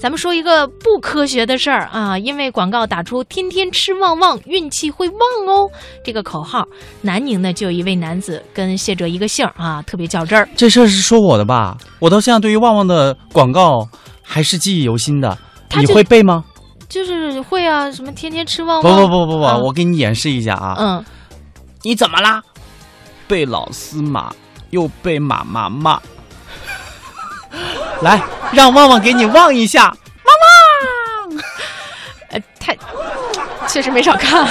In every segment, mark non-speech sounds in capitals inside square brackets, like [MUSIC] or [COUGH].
咱们说一个不科学的事儿啊，因为广告打出“天天吃旺旺，运气会旺哦”这个口号，南宁呢就有一位男子跟谢哲一个姓儿啊，特别较真儿。这事儿是说我的吧？我到现在对于旺旺的广告还是记忆犹新的。你会背吗？就是会啊，什么天天吃旺旺，不不不不，啊我给你演示一下啊。嗯，你怎么啦？被老司马，又被妈妈骂。[LAUGHS] 来，让旺旺给你旺一下。旺旺 [LAUGHS] 呃，太确实没少看。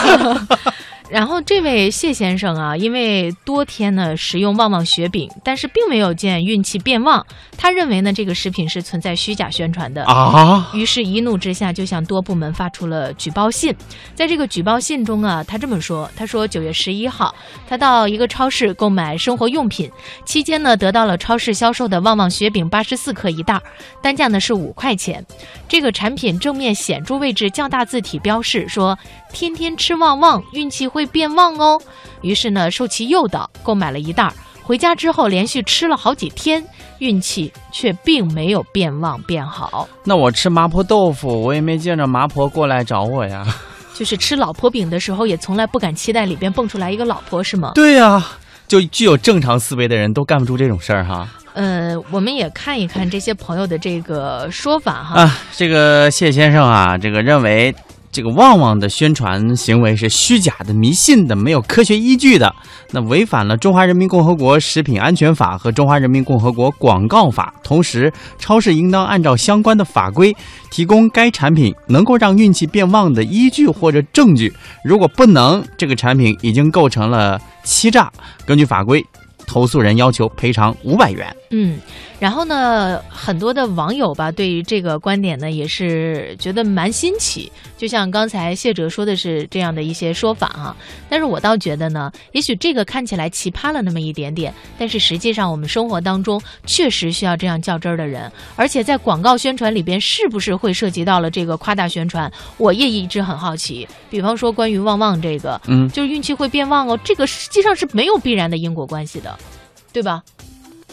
然后这位谢先生啊，因为多天呢食用旺旺雪饼，但是并没有见运气变旺，他认为呢这个食品是存在虚假宣传的。啊，于是，一怒之下就向多部门发出了举报信。在这个举报信中啊，他这么说：“他说九月十一号，他到一个超市购买生活用品，期间呢得到了超市销售的旺旺雪饼八十四克一袋儿，单价呢是五块钱。这个产品正面显著位置较大字体标示说：‘天天吃旺旺，运气会变旺哦。’于是呢，受其诱导，购买了一袋儿。回家之后，连续吃了好几天，运气却并没有变旺变好。”那我吃麻婆豆腐，我也没见着麻婆过来找我呀。[LAUGHS] 就是吃老婆饼的时候，也从来不敢期待里边蹦出来一个老婆，是吗？对呀、就具有正常思维的人都干不出这种事儿哈。呃，我们也看一看这些朋友的这个说法哈。啊，这个谢先生啊，这个认为这个旺旺的宣传行为是虚假的、迷信的、没有科学依据的，那违反了《中华人民共和国食品安全法》和《中华人民共和国广告法》。同时，超市应当按照相关的法规提供该产品能够让运气变旺的依据或者证据。如果不能，这个产品已经构成了欺诈。根据法规，投诉人要求赔偿五百元。嗯，然后呢，很多的网友吧，对于这个观点呢，也是觉得蛮新奇。就像刚才谢哲说的是这样的一些说法哈、但是我倒觉得呢，也许这个看起来奇葩了那么一点点，但是实际上我们生活当中确实需要这样较真儿的人，而且在广告宣传里边是不是会涉及到了这个夸大宣传，我也一直很好奇。比方说关于旺旺这个，嗯，就是运气会变旺哦，这个实际上是没有必然的因果关系的，对吧？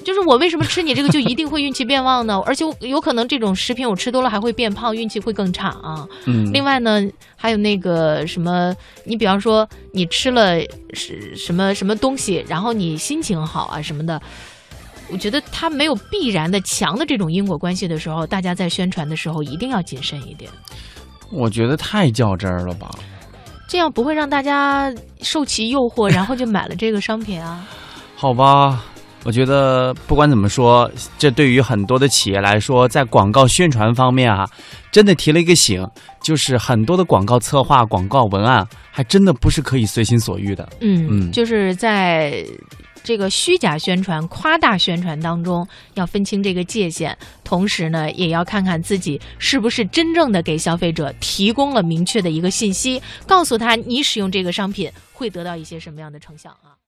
就是我为什么吃你这个就一定会运气变旺呢？[LAUGHS] 而且我有可能这种食品我吃多了还会变胖，运气会更差啊。嗯，另外呢，还有那个什么，你比方说你吃了是什么什么东西，然后你心情好啊什么的，我觉得它没有必然的强的这种因果关系的时候，大家在宣传的时候一定要谨慎一点，我觉得太较真儿了吧。这样不会让大家受其诱惑，然后就买了这个商品啊。好吧，我觉得不管怎么说，这对于很多的企业来说，在广告宣传方面啊，真的提了一个醒，就是很多的广告策划、广告文案，还真的不是可以随心所欲的。嗯，嗯就是在这个虚假宣传、夸大宣传当中，要分清这个界限，同时呢，也要看看自己是不是真正的给消费者提供了明确的一个信息，告诉他你使用这个商品会得到一些什么样的成效啊。